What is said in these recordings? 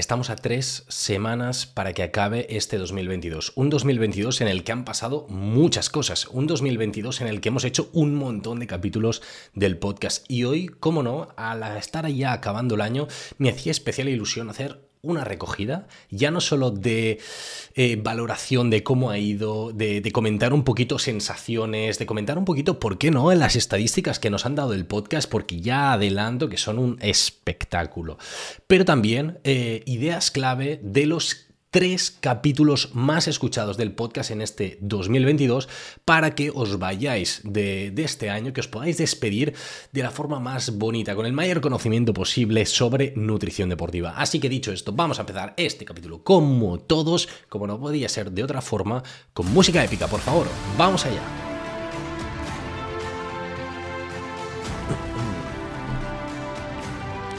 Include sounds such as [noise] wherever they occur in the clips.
Estamos a tres semanas para que acabe este 2022. Un 2022 en el que han pasado muchas cosas. Un 2022 en el que hemos hecho un montón de capítulos del podcast. Y hoy, como no, al estar ya acabando el año, me hacía especial ilusión hacer una recogida, ya no solo de eh, valoración de cómo ha ido, de, comentar un poquito sensaciones, de comentar un poquito, ¿por qué no?, en las estadísticas que nos han dado el podcast, porque ya adelanto que son un espectáculo. Pero también eh, ideas clave de los tres capítulos más escuchados del podcast en este 2022 para que os vayáis de, este año, que os podáis despedir de la forma más bonita, con el mayor conocimiento posible sobre nutrición deportiva. Así que dicho esto, vamos a empezar este capítulo como todos, como no podía ser de otra forma, con música épica, por favor. Vamos allá.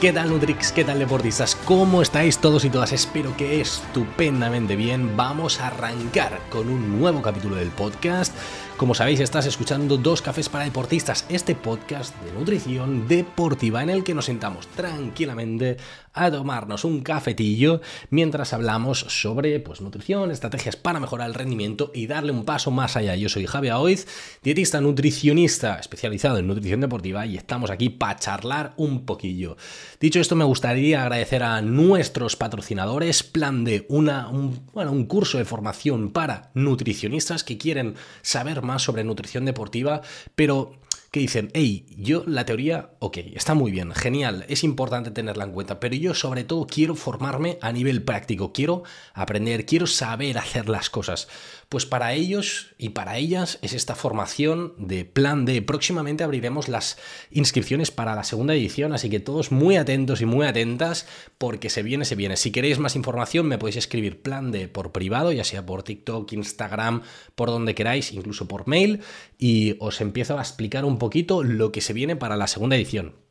¿Qué tal Nutrix? ¿Qué tal deportistas? ¿Cómo estáis todos y todas? Espero que estupendamente bien. Vamos a arrancar con un nuevo capítulo del podcast. Como sabéis, estás escuchando Dos Cafés para Deportistas, este podcast de nutrición deportiva en el que nos sentamos tranquilamente a tomarnos un cafetillo mientras hablamos sobre pues, nutrición, estrategias para mejorar el rendimiento y darle un paso más allá. Yo soy Javier Oiz, dietista nutricionista especializado en nutrición deportiva y estamos aquí para charlar un poquillo. Dicho esto, me gustaría agradecer a nuestros patrocinadores, Plan de una, un, bueno, un curso de formación para nutricionistas que quieren saber más sobre nutrición deportiva, pero que dicen, hey, yo la teoría, ok, está muy bien, genial, es importante tenerla en cuenta, pero yo sobre todo quiero formarme a nivel práctico, quiero aprender, quiero saber hacer las cosas. Pues para ellos y para ellas es esta formación de plan D. Próximamente abriremos las inscripciones para la segunda edición, así que todos muy atentos y muy atentas porque se viene, se viene. Si queréis más información me podéis escribir plan D por privado, ya sea por TikTok, Instagram, por donde queráis, incluso por mail, y os empiezo a explicar un poquito lo que se viene para la segunda edición.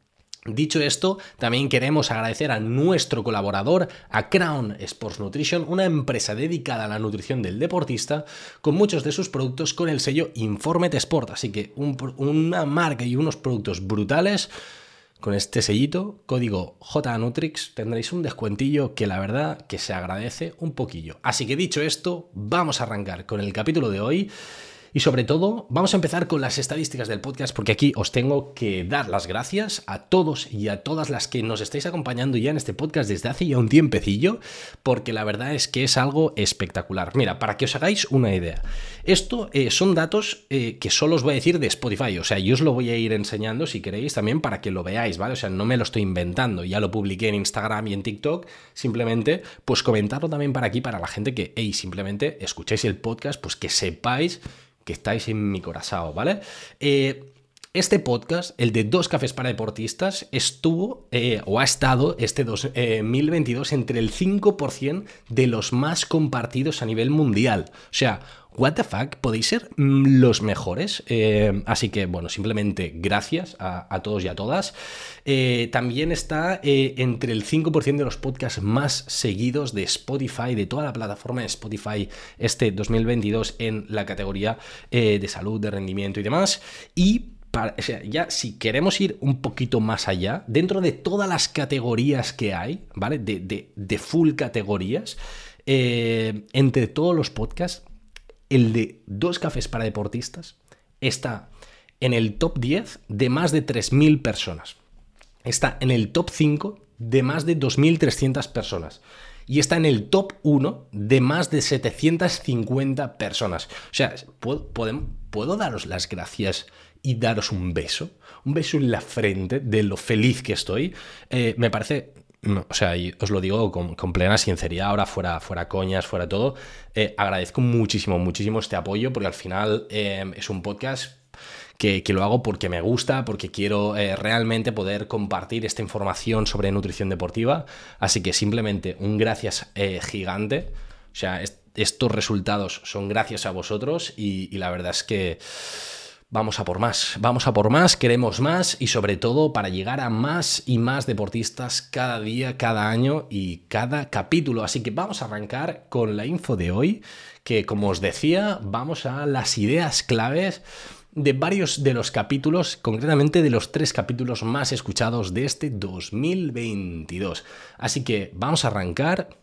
Dicho esto, también queremos agradecer a nuestro colaborador, a Crown Sports Nutrition, una empresa dedicada a la nutrición del deportista, con muchos de sus productos con el sello Informet Sport. Así que una marca y unos productos brutales. Con este sellito, código JNutrix, tendréis un descuentillo que la verdad que se agradece un poquillo. Así que dicho esto, vamos a arrancar con el capítulo de hoy. Y sobre todo, vamos a empezar con las estadísticas del podcast porque aquí os tengo que dar las gracias a todos y a todas las que nos estáis acompañando ya en este podcast desde hace ya un tiempecillo, porque la verdad es que es algo espectacular. Mira, para que os hagáis una idea, esto eh, son datos eh, que solo os voy a decir de Spotify, o sea, yo os lo voy a ir enseñando si queréis también para que lo veáis, ¿vale? O sea, no me lo estoy inventando, ya lo publiqué en Instagram y en TikTok, simplemente pues comentarlo también para aquí, para la gente que, hey, simplemente escuchéis el podcast, pues que sepáis estáis en mi corazón, ¿vale? Eh, este podcast, el de Dos Cafés para Deportistas, estuvo eh, o ha estado este 2022 eh, entre el 5% de los más compartidos a nivel mundial. O sea, what the fuck, podéis ser los mejores. Eh, así que, bueno, simplemente gracias a, todos y a todas. Eh, también está eh, entre el 5% de los podcasts más seguidos de Spotify, de toda la plataforma de Spotify este 2022 en la categoría de salud, de rendimiento y demás. Y ya si queremos ir un poquito más allá, dentro de todas las categorías que hay, ¿vale? De full categorías, entre todos los podcasts, el de dos cafés para deportistas está en el top 10 de más de 3.000 personas. Está en el top 5 de más de 2.300 personas. Y está en el top 1 de más de 750 personas. O sea, ¿puedo, ¿puedo daros las gracias y daros un beso? Un beso en la frente de lo feliz que estoy. Eh, me parece o sea, os lo digo con, plena sinceridad, ahora fuera, fuera coñas, fuera todo, eh, agradezco muchísimo, muchísimo este apoyo, porque al final eh, es un podcast que, lo hago porque me gusta, porque quiero eh, realmente poder compartir esta información sobre nutrición deportiva. Así que simplemente un gracias gigante. O sea, estos resultados son gracias a vosotros y la verdad es que Vamos a por más, vamos a por más, queremos más y sobre todo para llegar a más y más deportistas cada día, cada año y cada capítulo. Así que vamos a arrancar con la info de hoy, que como os decía, vamos a las ideas claves de varios de los capítulos, concretamente de los tres capítulos más escuchados de este 2022. Así que vamos a arrancar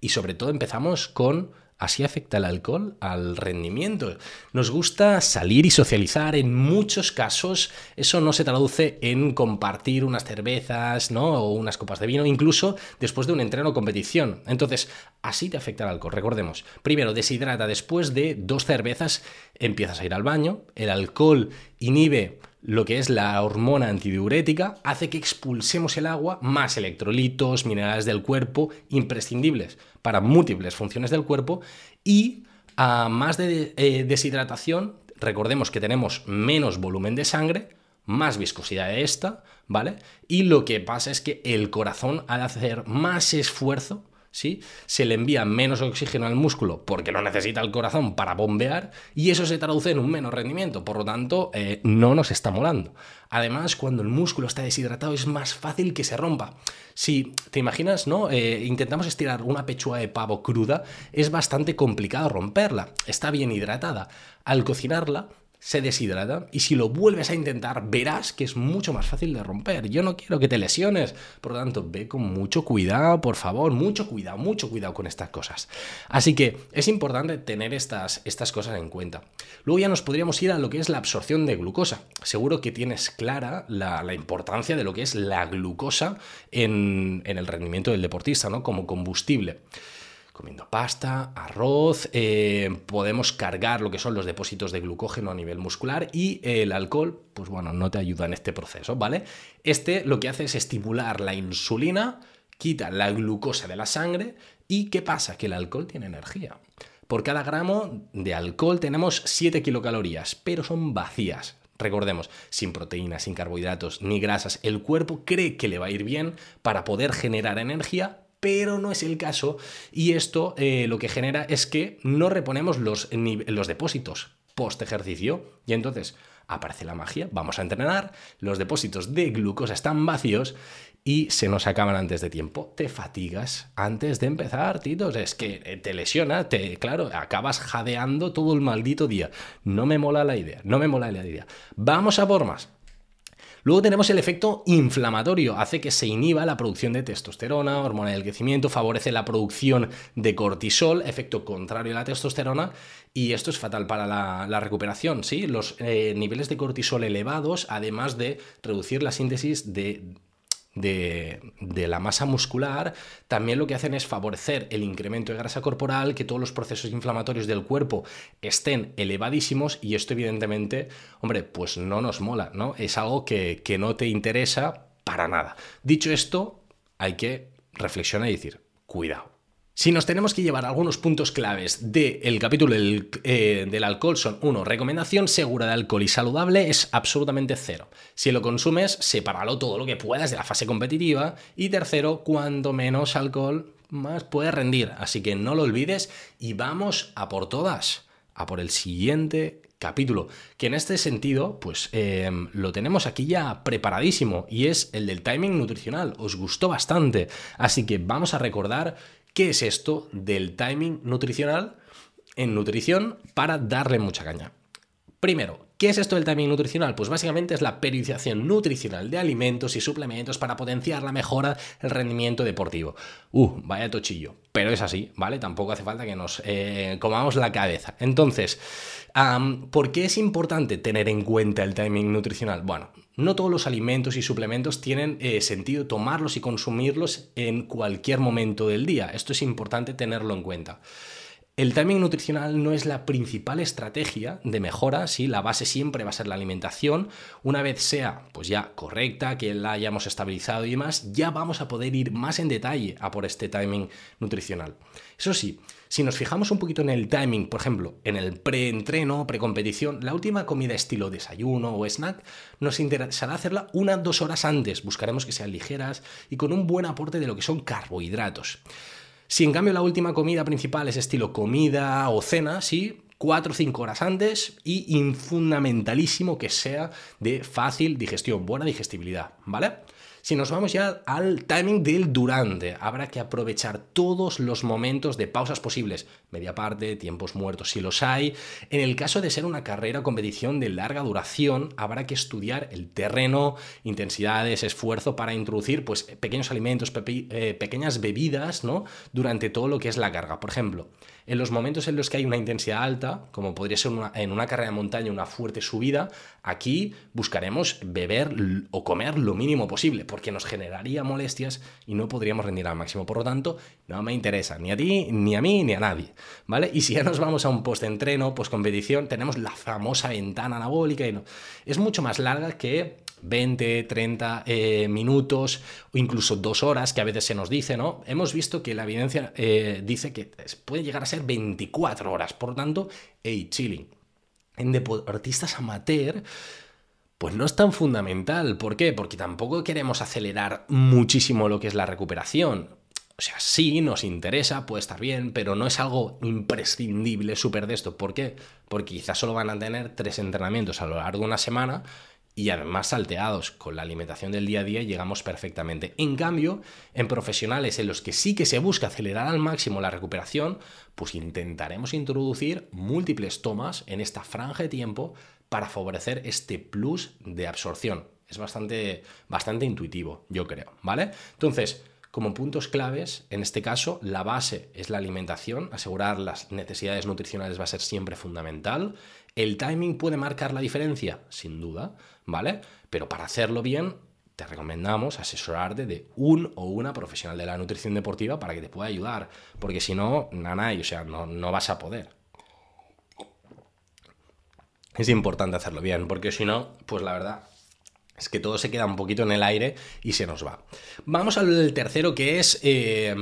y sobre todo empezamos con Así afecta el alcohol al rendimiento. Nos gusta salir y socializar. En muchos casos eso no se traduce en compartir unas cervezas, ¿no? O unas copas de vino, incluso después de un entreno o competición. Entonces, así te afecta el alcohol. Recordemos, primero deshidrata, después de dos cervezas empiezas a ir al baño, el alcohol inhibe lo que es la hormona antidiurética, hace que expulsemos el agua, más electrolitos, minerales del cuerpo, imprescindibles para múltiples funciones del cuerpo, y a más de eh, deshidratación, recordemos que tenemos menos volumen de sangre, más viscosidad de esta, ¿vale? Y lo que pasa es que el corazón de hacer más esfuerzo ¿sí? Se le envía menos oxígeno al músculo porque lo necesita el corazón para bombear y eso se traduce en un menos rendimiento, por lo tanto eh, no nos está molando. Además, cuando el músculo está deshidratado es más fácil que se rompa. Si te imaginas, ¿no? Eh, intentamos estirar una pechuga de pavo cruda, es bastante complicado romperla. Está bien hidratada. Al cocinarla, se deshidrata y si lo vuelves a intentar verás que es mucho más fácil de romper. Yo no quiero que te lesiones, por lo tanto ve con mucho cuidado, por favor, mucho cuidado, mucho cuidado con estas cosas. Así que es importante tener estas, estas cosas en cuenta. Luego ya nos podríamos ir a lo que es la absorción de glucosa. Seguro que tienes clara la, importancia de lo que es la glucosa en, en el rendimiento del deportista, ¿no? Como combustible comiendo pasta, arroz, eh, podemos cargar lo que son los depósitos de glucógeno a nivel muscular y el alcohol, pues bueno, no te ayuda en este proceso, ¿vale? Este lo que hace es estimular la insulina, quita la glucosa de la sangre y ¿qué pasa? Que el alcohol tiene energía. Por cada gramo de alcohol tenemos 7 kilocalorías, pero son vacías. Recordemos, sin proteínas, sin carbohidratos ni grasas, el cuerpo cree que le va a ir bien para poder generar energía, pero no es el caso y esto eh, lo que genera es que no reponemos los, los depósitos post ejercicio y entonces aparece la magia, vamos a entrenar, los depósitos de glucosa están vacíos y se nos acaban antes de tiempo. Te fatigas antes de empezar, titos. Es que eh, te lesiona, te, claro, acabas jadeando todo el maldito día. No me mola la idea, no me mola la idea. Vamos a por más. Luego tenemos el efecto inflamatorio, hace que se inhiba la producción de testosterona, hormona del crecimiento, favorece la producción de cortisol, efecto contrario a la testosterona, y esto es fatal para la, recuperación, ¿sí? Los eh, niveles de cortisol elevados, además de reducir la síntesis de de, la masa muscular, también lo que hacen es favorecer el incremento de grasa corporal, que todos los procesos inflamatorios del cuerpo estén elevadísimos y esto evidentemente, hombre, pues no nos mola, ¿no? Es algo que, que no te interesa para nada. Dicho esto, hay que reflexionar y decir, cuidado. Si nos tenemos que llevar algunos puntos claves del capítulo eh, del, alcohol son, uno, recomendación segura de alcohol y saludable es absolutamente cero. Si lo consumes, sepáralo todo lo que puedas de la fase competitiva. Y tercero, cuando menos alcohol, más puedes rendir. Así que no lo olvides y vamos a por todas, a por el siguiente capítulo, que en este sentido, pues em, lo tenemos aquí ya preparadísimo y es el del timing nutricional. Os gustó bastante, así que vamos a recordar ¿Qué es esto del timing nutricional en nutrición para darle mucha caña? Primero, ¿qué es esto del timing nutricional? Pues básicamente es la periodización nutricional de alimentos y suplementos para potenciar la mejora del rendimiento deportivo. Uh, vaya tochillo, pero es así, ¿vale? Tampoco hace falta que nos eh, comamos la cabeza. Entonces, ¿por qué es importante tener en cuenta el timing nutricional? Bueno, no todos los alimentos y suplementos tienen eh, sentido tomarlos y consumirlos en cualquier momento del día. Esto es importante tenerlo en cuenta. El timing nutricional no es la principal estrategia de mejora, ¿sí? la base siempre va a ser la alimentación. Una vez sea pues ya correcta, que la hayamos estabilizado y demás, ya vamos a poder ir más en detalle a por este timing nutricional. Eso sí, si nos fijamos un poquito en el timing, por ejemplo, en el pre-entreno, pre-competición, la última comida estilo desayuno o snack, nos interesará hacerla una dos horas antes. Buscaremos que sean ligeras y con un buen aporte de lo que son carbohidratos. Si en cambio la última comida principal es estilo comida o cena, sí, cuatro o cinco horas antes y fundamentalísimo que sea de fácil digestión, buena digestibilidad, ¿vale? Si nos vamos ya al timing del durante, habrá que aprovechar todos los momentos de pausas posibles, media parte, tiempos muertos si los hay. En el caso de ser una carrera o competición de larga duración, habrá que estudiar el terreno, intensidades, esfuerzo para introducir pues, pequeños alimentos, eh, pequeñas bebidas ¿no? durante todo lo que es la carga. Por ejemplo, en los momentos en los que hay una intensidad alta, como podría ser en una carrera de montaña una fuerte subida, aquí buscaremos beber o comer lo mínimo posible, porque nos generaría molestias y no podríamos rendir al máximo. Por lo tanto, no me interesa ni a ti, ni a mí, ni a nadie. ¿Vale? Y si ya nos vamos a un post-entreno, post-competición, tenemos la famosa ventana anabólica y no. Es mucho más larga que 20, 30 eh, minutos o incluso dos horas que a veces se nos dice, ¿no? Hemos visto que la evidencia eh, dice que puede llegar a ser 24 horas, por tanto, hey, chilling. En deportistas amateur, pues no es tan fundamental. ¿Por qué? Porque tampoco queremos acelerar muchísimo lo que es la recuperación. O sea, sí, nos interesa, puede estar bien, pero no es algo imprescindible súper de esto. ¿Por qué? Porque quizás solo van a tener tres entrenamientos a lo largo de una semana y además salteados con la alimentación del día a día llegamos perfectamente. En cambio, en profesionales en los que sí que se busca acelerar al máximo la recuperación, pues intentaremos introducir múltiples tomas en esta franja de tiempo para favorecer este plus de absorción. Es bastante, bastante intuitivo, yo creo, ¿vale? Entonces, como puntos claves, en este caso, la base es la alimentación, asegurar las necesidades nutricionales va a ser siempre fundamental. El timing puede marcar la diferencia, sin duda, ¿vale? Pero para hacerlo bien, te recomendamos asesorarte de un o una profesional de la nutrición deportiva para que te pueda ayudar, porque si no, nada, o sea, no, no vas a poder. Es importante hacerlo bien, porque si no, pues la verdad, es que todo se queda un poquito en el aire y se nos va. Vamos al tercero que es, eh,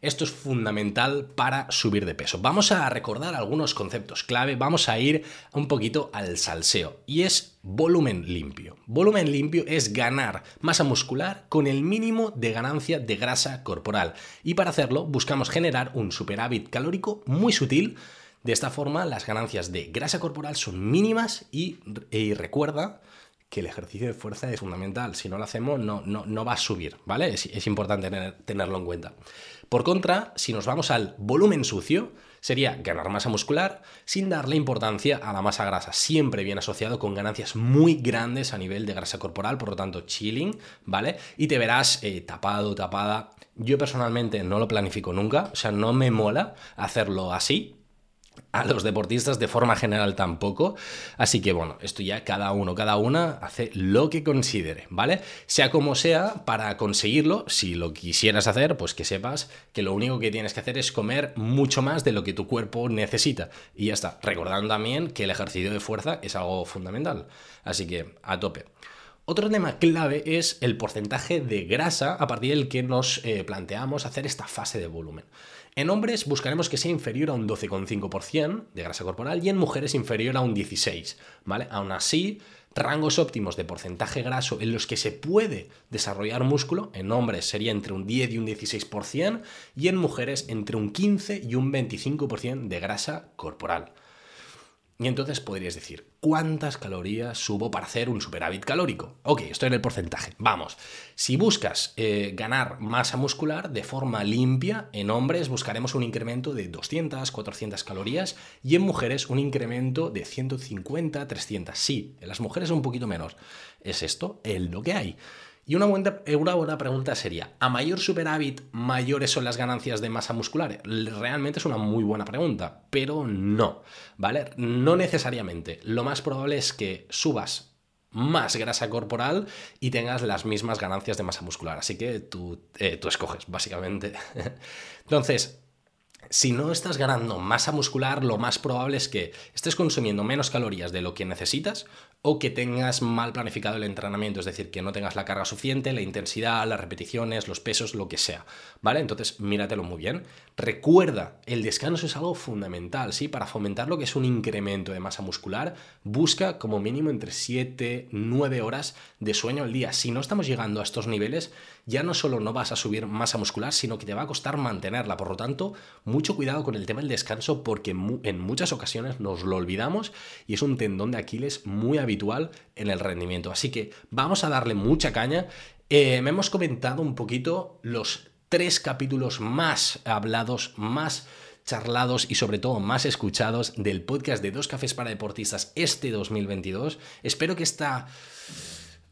esto es fundamental para subir de peso. Vamos a recordar algunos conceptos clave, vamos a ir un poquito al salseo y es volumen limpio. Volumen limpio es ganar masa muscular con el mínimo de ganancia de grasa corporal y para hacerlo buscamos generar un superávit calórico muy sutil. De esta forma las ganancias de grasa corporal son mínimas y, y recuerda que el ejercicio de fuerza es fundamental. Si no lo hacemos, no, no, no va a subir, ¿vale? Es, importante tenerlo en cuenta. Por contra, si nos vamos al volumen sucio, sería ganar masa muscular sin darle importancia a la masa grasa, siempre bien asociado con ganancias muy grandes a nivel de grasa corporal, por lo tanto, chilling, ¿vale? Y te verás eh, tapado, tapada. Yo personalmente no lo planifico nunca, o sea, no me mola hacerlo así, a los deportistas de forma general tampoco. Así que bueno, esto ya cada uno, cada una hace lo que considere, ¿vale? Sea como sea, para conseguirlo, si lo quisieras hacer, pues que sepas que lo único que tienes que hacer es comer mucho más de lo que tu cuerpo necesita. Y ya está, recordando también que el ejercicio de fuerza es algo fundamental. Así que a tope. Otro tema clave es el porcentaje de grasa a partir del que nos eh, planteamos hacer esta fase de volumen. En hombres buscaremos que sea inferior a un 12,5% de grasa corporal y en mujeres inferior a un 16%, ¿vale? Aún así, rangos óptimos de porcentaje graso en los que se puede desarrollar músculo, en hombres sería entre un 10 y un 16% y en mujeres entre un 15 y un 25% de grasa corporal. Y entonces podrías decir, ¿cuántas calorías subo para hacer un superávit calórico? Ok, estoy en el porcentaje. Vamos, si buscas eh, ganar masa muscular de forma limpia, en hombres buscaremos un incremento de 200, 400 calorías y en mujeres un incremento de 150, 300. Sí, en las mujeres un poquito menos. ¿Es esto el lo que hay? Y una buena, una buena pregunta sería, ¿a mayor superávit mayores son las ganancias de masa muscular? Realmente es una muy buena pregunta, pero no, ¿vale? No necesariamente. Lo más probable es que subas más grasa corporal y tengas las mismas ganancias de masa muscular. Así que tú, eh, tú escoges, básicamente. [laughs] Entonces, si no estás ganando masa muscular, lo más probable es que estés consumiendo menos calorías de lo que necesitas o que tengas mal planificado el entrenamiento, es decir, que no tengas la carga suficiente, la intensidad, las repeticiones, los pesos, lo que sea, ¿vale? Entonces, míratelo muy bien. Recuerda, el descanso es algo fundamental, ¿sí? Para fomentar lo que es un incremento de masa muscular, busca como mínimo entre 7, 9 horas de sueño al día. Si no estamos llegando a estos niveles, ya no solo no vas a subir masa muscular, sino que te va a costar mantenerla. Por lo tanto, mucho cuidado con el tema del descanso porque en muchas ocasiones nos lo olvidamos y es un tendón de Aquiles muy habitual en el rendimiento. Así que vamos a darle mucha caña Eh, me hemos comentado un poquito los tres capítulos más hablados, más charlados y sobre todo más escuchados del podcast de Dos Cafés para Deportistas este 2022. Espero que esta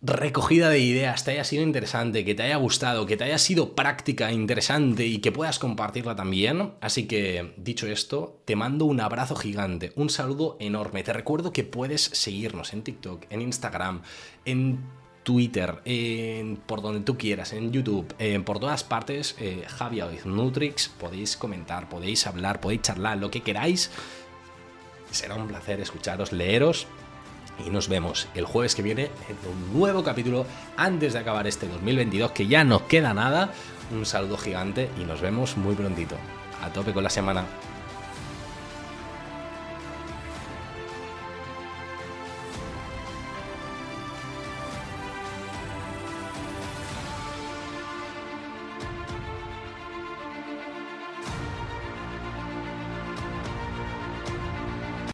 recogida de ideas te haya sido interesante, que te haya gustado, que te haya sido práctica, interesante y que puedas compartirla también. Así que, dicho esto, te mando un abrazo gigante, un saludo enorme. Te recuerdo que puedes seguirnos en TikTok, en Instagram, en Twitter, en, por donde tú quieras, en YouTube, por todas partes, eh, Javier Nutrix, podéis comentar, podéis hablar, podéis charlar, lo que queráis. Será un placer escucharos, leeros y nos vemos el jueves que viene en un nuevo capítulo antes de acabar este 2022 que ya no queda nada. Un saludo gigante y nos vemos muy prontito. A tope con la semana.